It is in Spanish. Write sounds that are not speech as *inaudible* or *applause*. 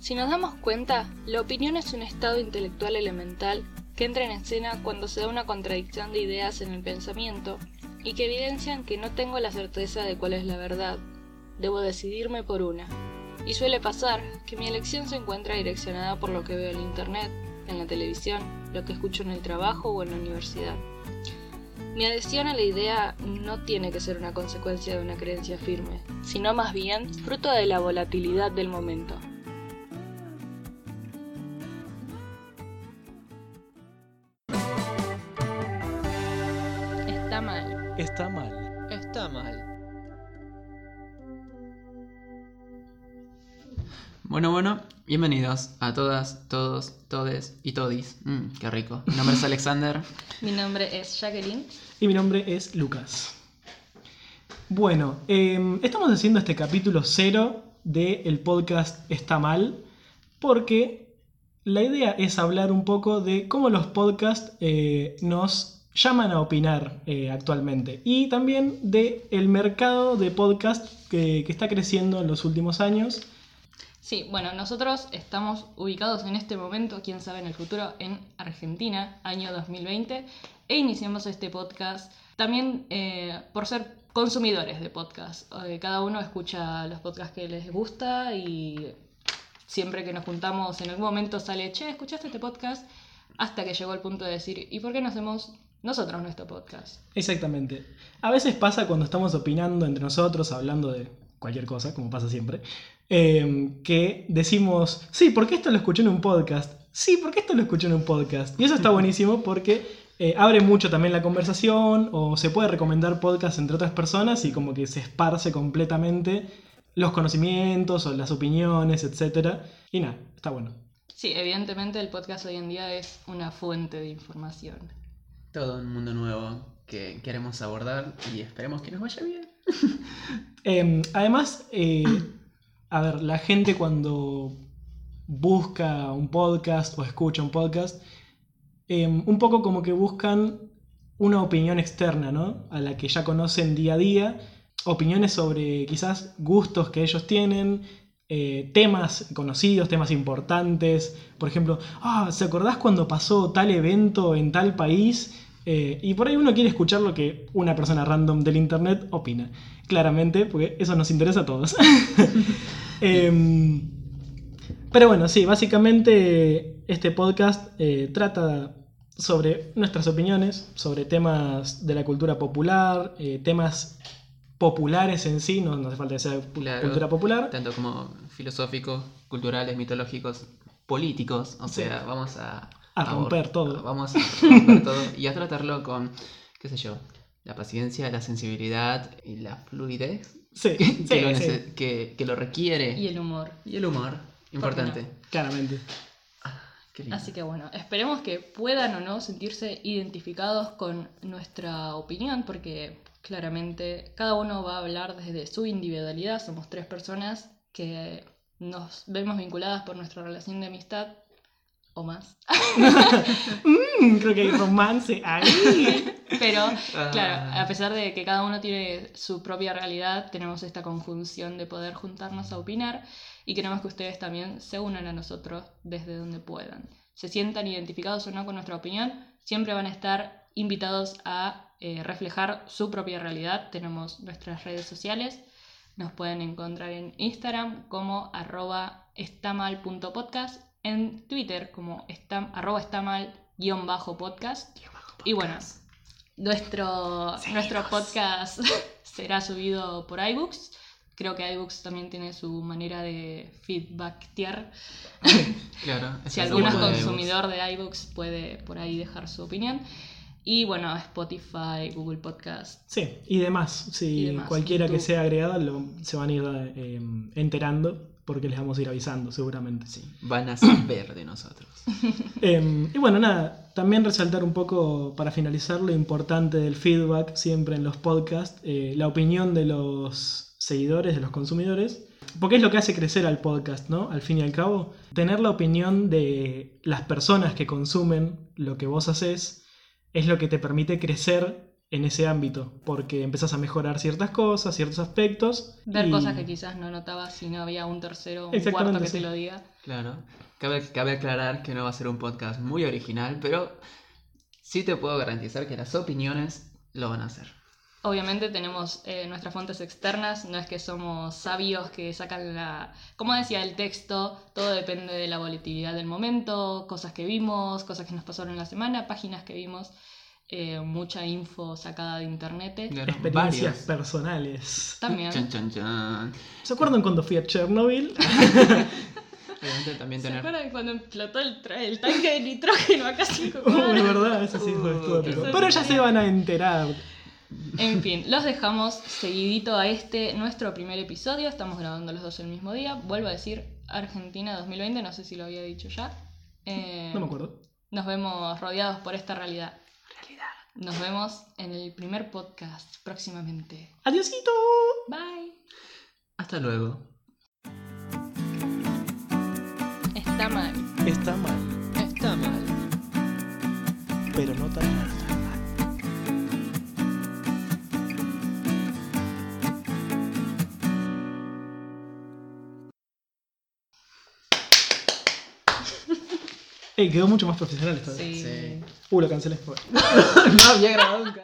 Si nos damos cuenta, la opinión es un estado intelectual elemental que entra en escena cuando se da una contradicción de ideas en el pensamiento y que evidencian que no tengo la certeza de cuál es la verdad. Debo decidirme por una. Y suele pasar que mi elección se encuentra direccionada por lo que veo en internet, en la televisión, lo que escucho en el trabajo o en la universidad. Mi adhesión a la idea no tiene que ser una consecuencia de una creencia firme, sino más bien fruto de la volatilidad del momento. Está mal. Está mal. Está mal. Bueno, bueno, bienvenidos a todas, todos, todes y todis. Mm, qué rico. Mi nombre es Alexander. *laughs* Mi nombre es Jacqueline. Y mi nombre es Lucas. Bueno, eh, estamos haciendo este capítulo cero del podcast Está Mal porque la idea es hablar un poco de cómo los podcasts eh, nos llaman a opinar eh, actualmente y también de mercado de podcast que, que está creciendo en los últimos años. Sí, bueno, nosotros estamos ubicados en este momento, quién sabe en el futuro, en Argentina, año 2020, e iniciamos este podcast también eh, por ser consumidores de podcast. Eh, cada uno escucha los podcasts que les gusta y siempre que nos juntamos en algún momento sale, che, ¿escuchaste este podcast? Hasta que llegó el punto de decir, ¿y por qué no hacemos nosotros nuestro podcast? Exactamente. A veces pasa cuando estamos opinando entre nosotros, hablando de cualquier cosa, como pasa siempre, eh, que decimos, sí, porque esto lo escuché en un podcast. Sí, porque esto lo escuché en un podcast. Y eso está buenísimo porque eh, abre mucho también la conversación o se puede recomendar podcast entre otras personas y como que se esparce completamente los conocimientos o las opiniones, etc. Y nada, está bueno. Sí, evidentemente el podcast hoy en día es una fuente de información. Todo un mundo nuevo que queremos abordar y esperemos que nos vaya bien. Eh, además, eh, a ver, la gente cuando busca un podcast o escucha un podcast, eh, un poco como que buscan una opinión externa, ¿no? A la que ya conocen día a día, opiniones sobre quizás gustos que ellos tienen, eh, temas conocidos, temas importantes. Por ejemplo, ah, ¿se acordás cuando pasó tal evento en tal país? Eh, y por ahí uno quiere escuchar lo que una persona random del internet opina. Claramente, porque eso nos interesa a todos. *laughs* Em, pero bueno, sí, básicamente este podcast eh, trata sobre nuestras opiniones, sobre temas de la cultura popular, temas populares en sí, no, no hace falta que sea Claro. cultura popular. Tanto como filosóficos, culturales, mitológicos, políticos. O Sí. sea, vamos a... A romper todo. Vamos a romper todo y a tratarlo con, qué sé yo, la paciencia, la sensibilidad y la fluidez Sí, que, sí, lo, que- que lo requiere. Y el humor. Y el humor, importante. claramente. Así que bueno, esperemos que puedan o no sentirse identificados con nuestra opinión, porque claramente cada uno va a hablar desde su individualidad. Somos tres personas que nos vemos vinculadas por nuestra relación de amistad o más. *laughs* Mm, creo que hay romance ahí. Pero Ah. claro, a pesar de que cada uno tiene su propia realidad, tenemos esta conjunción de poder juntarnos a opinar y queremos que ustedes también se unan a nosotros desde donde puedan. Se sientan identificados o no con nuestra opinión, siempre van a estar invitados a eh, reflejar su propia realidad. Tenemos nuestras redes sociales, nos pueden encontrar en Instagram como arroba estamal.podcast, en Twitter como estam, arroba estamal guion bajo podcast. Y bueno, nuestro, nuestro podcast *laughs* será subido por iBooks. Creo que iBooks también tiene su manera de feedbackear. *laughs* Claro. *laughs* Si algún de consumidor de iBooks puede por ahí dejar su opinión. Y bueno, Spotify, Google Podcast. Sí, y demás. Si Y demás, cualquiera que sea agregada lo- se van a ir eh, enterando porque les vamos a ir avisando seguramente. Sí, van a saber de nosotros. *laughs* Eh, y bueno, nada, también resaltar un poco para finalizar lo importante del feedback siempre en los podcasts, eh, la opinión de los seguidores, de los consumidores, porque es lo que hace crecer al podcast, ¿no? Al fin y al cabo, tener la opinión de las personas que consumen lo que vos haces es lo que te permite crecer en ese ámbito, porque empezás a mejorar ciertas cosas, ciertos aspectos. Ver y- cosas que quizás no notabas si no había un tercero o un cuarto que sí. te lo diga. Claro. Cabe, cabe aclarar que no va a ser un podcast muy original, pero sí te puedo garantizar que las opiniones lo van a hacer. Obviamente tenemos eh, nuestras fuentes externas, no es que somos sabios que sacan la... Como decía el texto, todo depende de la volatilidad del momento, cosas que vimos, cosas que nos pasaron en la semana, páginas que vimos, eh, mucha info sacada de internet. Claro, Experiencias varios. personales. También. Chan, chan, chan. ¿Se acuerdan cuando fui a Chernobyl? *laughs* Obviamente también ¿Se tener... acuerdan cuando explotó el, el tanque de nitrógeno acá *laughs* cinco Uh, de verdad, eso sí fue Uh, eso Pero ya se van a enterar. En fin, los dejamos seguidito a este, nuestro primer episodio. Estamos grabando los dos el mismo día. Vuelvo a decir Argentina 2020, no sé si lo había dicho ya. Eh, No me acuerdo. Nos vemos rodeados por esta realidad. Nos vemos en el primer podcast próximamente. Adiosito. Bye. Hasta luego. Está mal. Está mal, Está mal. pero no tan mal. Quedó mucho más profesional esta vez. Sí. Sí. Uh, lo cancelé. *laughs* no había grabado un ca-